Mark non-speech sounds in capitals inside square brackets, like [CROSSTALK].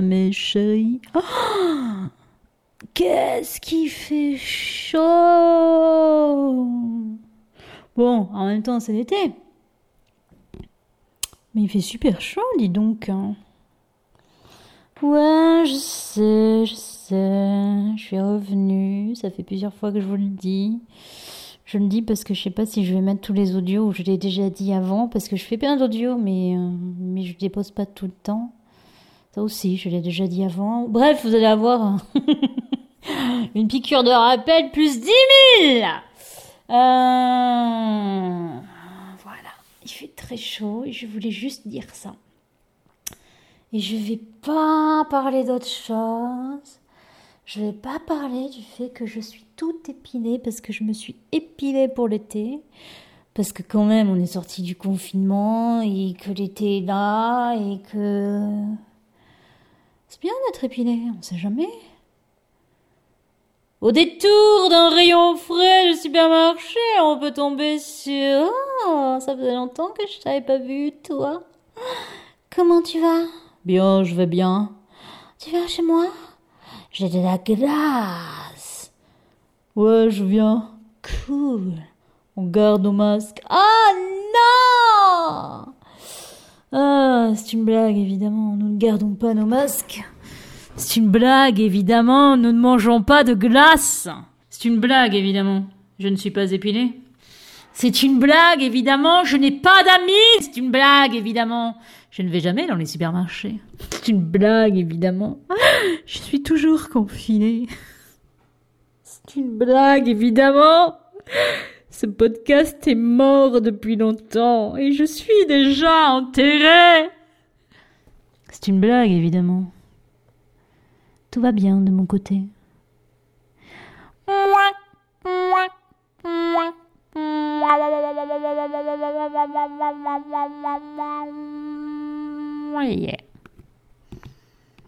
Mes chéris. Qu'est-ce qui fait chaud Bon, en même temps, c'est l'été. Mais il fait super chaud, dis donc. Ouais, je sais, je sais. Je suis revenue. Ça fait plusieurs fois que je vous le dis. Je le dis parce que je sais pas si je vais mettre tous les audios ou je l'ai déjà dit avant parce que je fais plein d'audios mais, euh, mais je dépose pas tout le temps. Ça aussi, je l'ai déjà dit avant. Bref, vous allez avoir [LAUGHS] une piqûre de rappel plus 10 000 Euh, Voilà, il fait très chaud et je voulais juste dire ça. Et je vais pas parler d'autre chose. Je vais pas parler du fait que je suis toute épilée parce que je me suis épilée pour l'été. Parce que quand même, on est sorti du confinement et que l'été est là et que... C'est bien d'être épilé, on sait jamais. Au détour d'un rayon frais du supermarché, on peut tomber sur... Oh, ça faisait longtemps que je t'avais pas vu, toi. Comment tu vas? Bien, je vais bien. Tu viens chez moi? J'ai de la glace. Ouais, je viens. Cool. On garde nos masques. Ah non Ah, c'est une blague, évidemment. Nous ne gardons pas nos masques. C'est une blague, évidemment. Nous ne mangeons pas de glace. C'est une blague, évidemment. Je ne suis pas épilée. C'est une blague, évidemment. Je n'ai pas d'amis. C'est une blague, évidemment. Je ne vais jamais dans les supermarchés. C'est une blague, évidemment. [LAUGHS] [LAUGHS] Je suis toujours confinée. C'est une blague, évidemment. Ce podcast est mort depuis longtemps et je suis déjà enterrée. C'est une blague, évidemment. Tout va bien de mon côté. Yeah.